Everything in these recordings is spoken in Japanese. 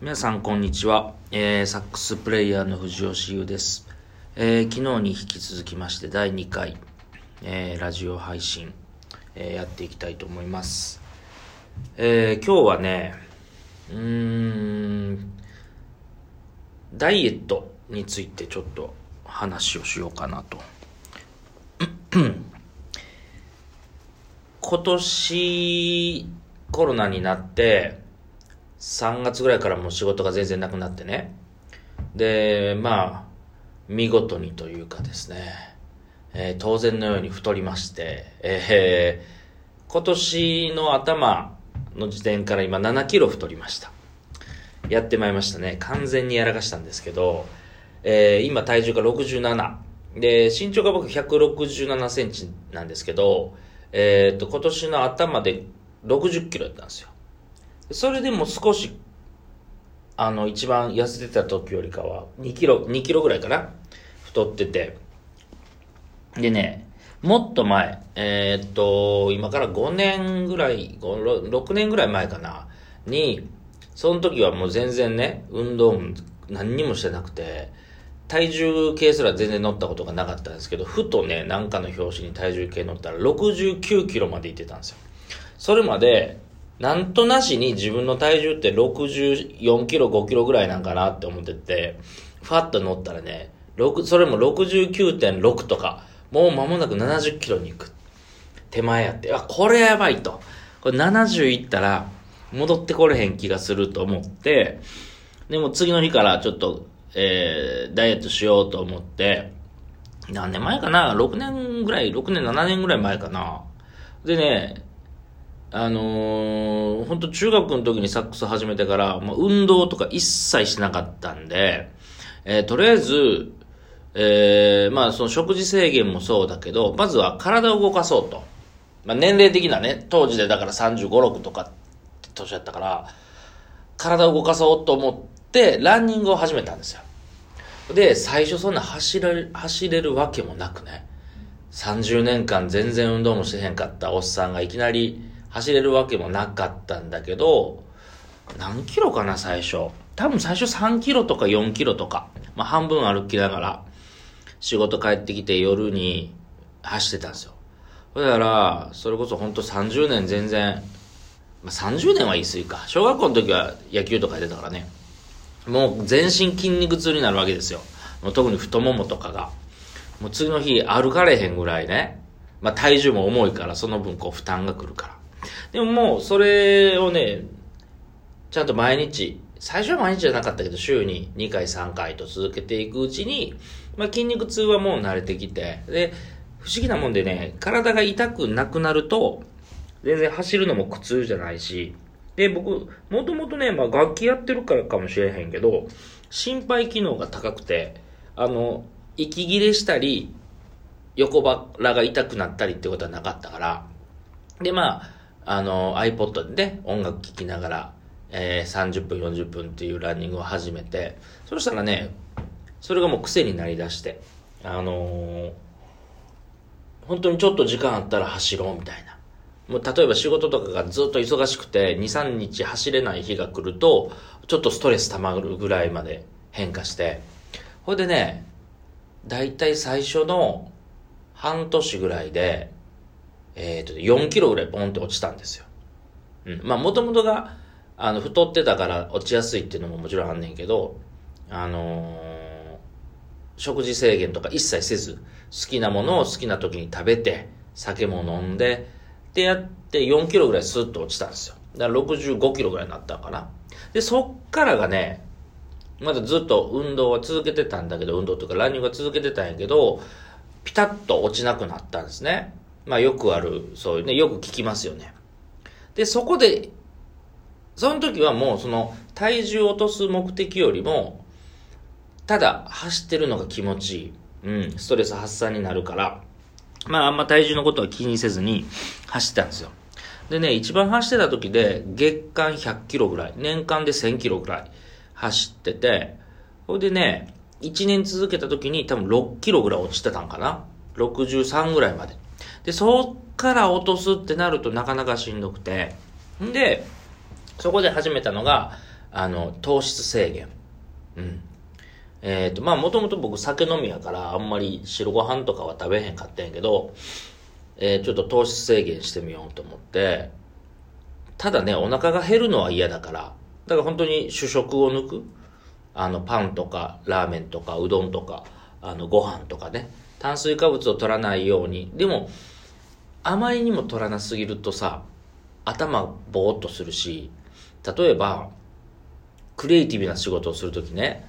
皆さんこんにちは、えー、サックスプレイヤーの藤吉優です、えー、昨日に引き続きまして第2回、えー、ラジオ配信、えやっていきたいと思います、え今日はねうんダイエットについてちょっと話をしようかなと。今年コロナになって3月ぐらいからもう仕事が全然なくなってね。で、まあ、見事にというかですね、えー、当然のように太りまして、えー、今年の頭の時点から今7キロ太りました。やってまいりましたね。完全にやらかしたんですけど、えー、今体重が67。で、身長が僕167センチなんですけど、えっ、ー、と、今年の頭で60キロやったんですよ。それでも少し、あの、一番痩せてた時よりかは、2キロ、2キロぐらいかな？太ってて。でね、もっと前、えー、っと、今から5年ぐらい、6年ぐらい前かな、に、その時はもう全然ね、運動も何にもしてなくて、体重計すら全然乗ったことがなかったんですけど、ふとね、なんかの表紙に体重計乗ったら69キロまで行ってたんですよ。それまで、なんとなしに自分の体重って64キロ、5キロぐらいなんかなって思ってて、ファッと乗ったらね、それも69.6とか、もう間もなく70キロに行く。手前やって、あ、これやばいと。これ70いったら、戻ってこれへん気がすると思って、でも次の日からちょっと、えー、ダイエットしようと思って、何年前かな ?6 年ぐらい、6年、7年ぐらい前かな。でね、あのー、本当中学の時にサックス始めてから、まあ、運動とか一切しなかったんで、えー、とりあえず、えー、まあその食事制限もそうだけど、まずは体を動かそうと。まあ年齢的なね、当時でだから35、6とかって年だったから、体を動かそうと思って、ランニングを始めたんですよ。で、最初そんな走れる、走れるわけもなくね、30年間全然運動もしてへんかったおっさんがいきなり、走れるわけもなかったんだけど、何キロかな、最初。多分最初3キロとか4キロとか、まあ半分歩きながら、仕事帰ってきて夜に走ってたんですよ。だから、それこそ本当30年全然、まあ、30年は言い過ぎか。小学校の時は野球とかやってたからね。もう全身筋肉痛になるわけですよ。もう特に太ももとかが。もう次の日歩かれへんぐらいね。まあ体重も重いからその分こう負担がくるから。でももう、それをね、ちゃんと毎日、最初は毎日じゃなかったけど、週に2回3回と続けていくうちに、まあ、筋肉痛はもう慣れてきて、で、不思議なもんでね、体が痛くなくなると、全然走るのも苦痛じゃないし、で、僕、もともとね、まあ、楽器やってるからかもしれへんけど、心肺機能が高くて、あの、息切れしたり、横腹が痛くなったりってことはなかったから、で、まあ、あの、iPod で、音楽聴きながら、えー、30分、40分っていうランニングを始めて、そしたらね、それがもう癖になりだして、あのー、本当にちょっと時間あったら走ろうみたいな。もう例えば仕事とかがずっと忙しくて、2、3日走れない日が来ると、ちょっとストレス溜まるぐらいまで変化して、ほいでね、だいたい最初の半年ぐらいで、えっ、ー、と、4キロぐらいポンって落ちたんですよ。うん。まあ、もともとが、あの、太ってたから落ちやすいっていうのももちろんあんねんけど、あのー、食事制限とか一切せず、好きなものを好きな時に食べて、酒も飲んで、ってやって4キロぐらいスッと落ちたんですよ。だから65キロぐらいになったのかな。で、そっからがね、まだずっと運動は続けてたんだけど、運動というかランニングは続けてたんやけど、ピタッと落ちなくなったんですね。まあよくある、そういうね、よく聞きますよね。で、そこで、その時はもうその体重を落とす目的よりも、ただ走ってるのが気持ちいい。うん、ストレス発散になるから、まああんま体重のことは気にせずに走ったんですよ。でね、一番走ってた時で月間100キロぐらい、年間で1000キロぐらい走ってて、ほいでね、1年続けた時に多分6キロぐらい落ちてたんかな ?63 ぐらいまで。で、そっから落とすってなるとなかなかしんどくて。んで、そこで始めたのが、あの、糖質制限。うん。えっ、ー、と、まあ、もともと僕酒飲みやから、あんまり白ご飯とかは食べへんかったんやけど、えー、ちょっと糖質制限してみようと思って、ただね、お腹が減るのは嫌だから、だから本当に主食を抜く。あの、パンとか、ラーメンとか、うどんとか、あの、ご飯とかね。炭水化物を取らないように。でも、あまりにも取らなすぎるとさ、頭ぼーっとするし、例えば、クリエイティブな仕事をするときね、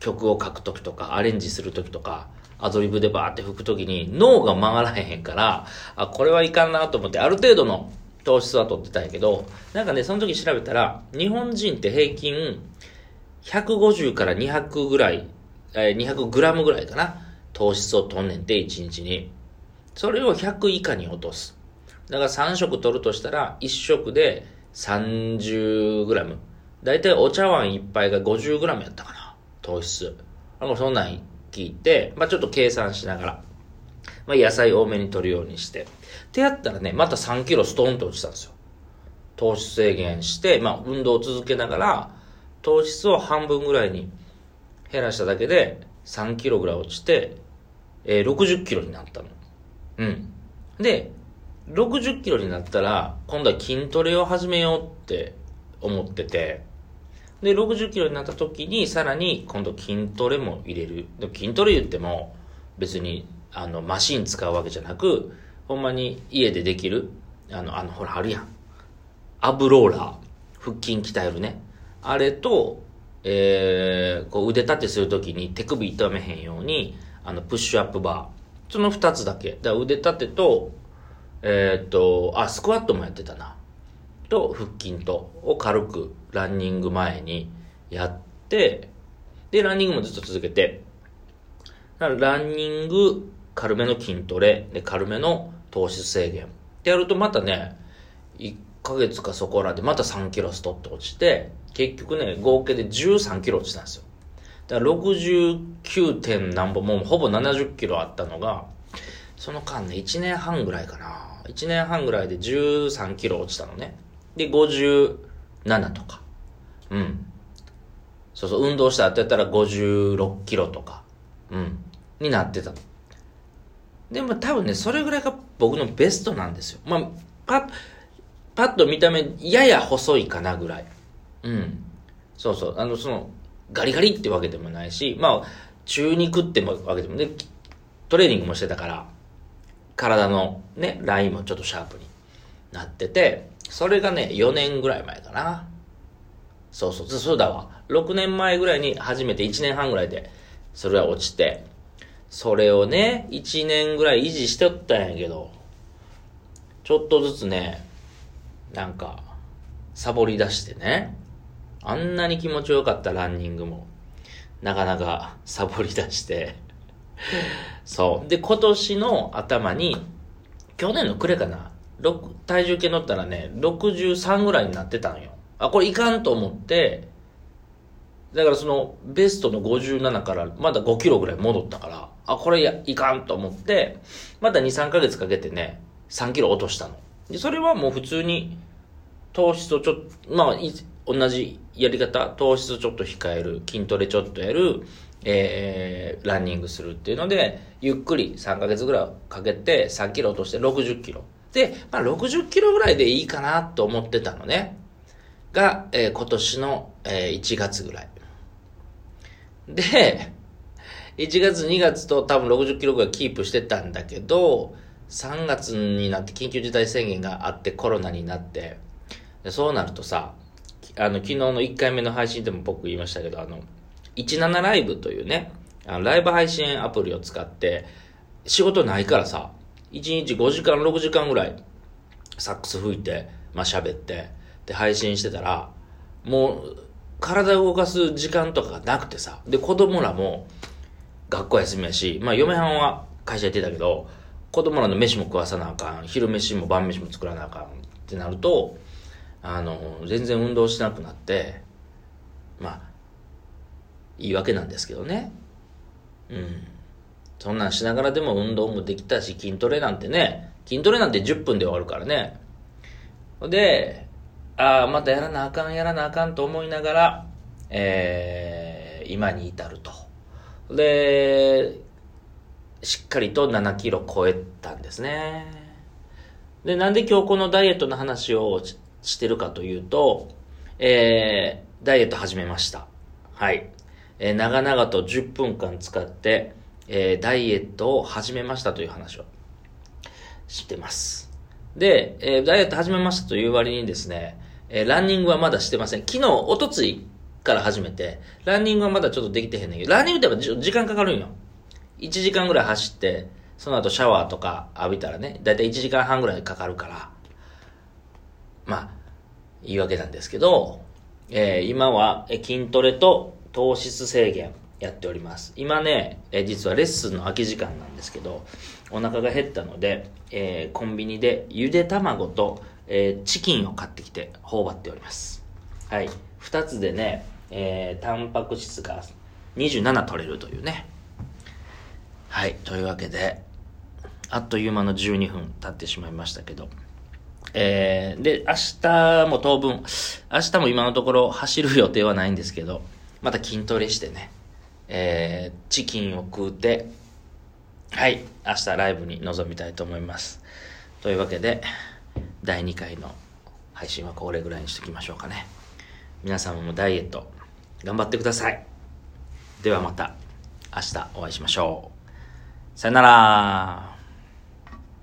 曲を書くときとか、アレンジするときとか、アドリブでバーって吹くときに脳が回らへんから、あ、これはいかんなと思って、ある程度の糖質は取ってたんやけど、なんかね、その時調べたら、日本人って平均150から200ぐらい、えー、200グラムぐらいかな、糖質を取んねんて、1日に。それを100以下に落とす。だから3食取るとしたら、1食で30グラム。だいたいお茶碗1杯が50グラムやったかな、糖質。あもうそんなん聞いて、まあちょっと計算しながら、まあ野菜多めに取るようにして。ってやったらね、また3キロストンと落ちたんですよ。糖質制限して、まあ運動を続けながら、糖質を半分ぐらいに減らしただけで3キロぐらい落ちて、えー、60キロになったの。うん。で、60キロになったら、今度は筋トレを始めようって思ってて、で、60キロになった時に、さらに今度筋トレも入れる。でも筋トレ言っても、別に、あの、マシン使うわけじゃなく、ほんまに家でできる、あの、あの、ほら、あるやん。アブローラー。腹筋鍛えるね。あれと、えー、こう腕立てするときに手首痛めへんように、あの、プッシュアップバー。その二つだけ。だ腕立てと、えー、っと、あ、スクワットもやってたな。と、腹筋と、を軽くランニング前にやって、で、ランニングもずっと続けて、だからランニング、軽めの筋トレ、で、軽めの糖質制限。ってやるとまたね、1ヶ月かそこらでまた3キロストッと落ちて、結局ね、合計で13キロ落ちたんですよ。だから69点何本、もうほぼ70キロあったのが、その間ね、1年半ぐらいかな。1年半ぐらいで13キロ落ちたのね。で、57とか。うん。そうそう、運動した後やったら56キロとか。うん。になってた。でも多分ね、それぐらいが僕のベストなんですよ。まあ、パッ、パッと見た目、やや細いかなぐらい。うん。そうそう。あの、その、ガリガリってわけでもないし、まあ、中肉ってわけでもね、トレーニングもしてたから、体のね、ラインもちょっとシャープになってて、それがね、4年ぐらい前かな。そうそう、そうだわ。6年前ぐらいに初めて1年半ぐらいで、それは落ちて、それをね、1年ぐらい維持してったんやけど、ちょっとずつね、なんか、サボり出してね、あんなに気持ちよかったランニングも、なかなかサボり出してそう。で、今年の頭に、去年の暮れかな、体重計乗ったらね、63ぐらいになってたんよ。あ、これいかんと思って、だからその、ベストの57からまだ5キロぐらい戻ったから、あ、これやいかんと思って、また2、3ヶ月かけてね、3キロ落としたの。で、それはもう普通に、糖質をちょっと、まあ、同じやり方、糖質ちょっと控える、筋トレちょっとやる、えー、ランニングするっていうので、ゆっくり3ヶ月ぐらいかけて3キロ落として60キロ。で、まあ60キロぐらいでいいかなと思ってたのね。が、えー、今年の、えー、1月ぐらい。で、1月2月と多分60キロぐらいキープしてたんだけど、3月になって緊急事態宣言があってコロナになって、そうなるとさ、あの、昨日の1回目の配信でも僕言いましたけど、あの、17ライブというね、あのライブ配信アプリを使って、仕事ないからさ、1日5時間、6時間ぐらい、サックス吹いて、まあ喋って、で、配信してたら、もう、体を動かす時間とかがなくてさ、で、子供らも、学校休みやし、まあ嫁はんは会社行ってたけど、子供らの飯も食わさなあかん、昼飯も晩飯も作らなあかんってなると、あの、全然運動しなくなって、まあ、いいわけなんですけどね。うん。そんなんしながらでも運動もできたし、筋トレなんてね、筋トレなんて10分で終わるからね。で、ああ、またやらなあかん、やらなあかんと思いながら、えー、今に至ると。で、しっかりと7キロ超えたんですね。で、なんで今日このダイエットの話をしてるかというと、えー、ダイエット始めました。はい。えー、長々と10分間使って、えー、ダイエットを始めましたという話をしてます。で、えー、ダイエット始めましたという割にですね、えー、ランニングはまだしてません。昨日、おとついから始めて、ランニングはまだちょっとできてへんねんけど、ランニングってやっぱ時間かかるんよ。1時間ぐらい走って、その後シャワーとか浴びたらね、だいたい1時間半ぐらいかかるから、まあ、言い訳なんですけど、えー、今は筋トレと糖質制限やっております。今ね、え実はレッスンの空き時間なんですけど、お腹が減ったので、えー、コンビニでゆで卵と、えー、チキンを買ってきて頬張っております。はい。二つでね、えー、タンパク質が27取れるというね。はい。というわけで、あっという間の12分経ってしまいましたけど、えー、で、明日も当分、明日も今のところ走る予定はないんですけど、また筋トレしてね、えー、チキンを食うて、はい、明日ライブに臨みたいと思います。というわけで、第2回の配信はこれぐらいにしておきましょうかね。皆様もダイエット頑張ってください。ではまた明日お会いしましょう。さよなら。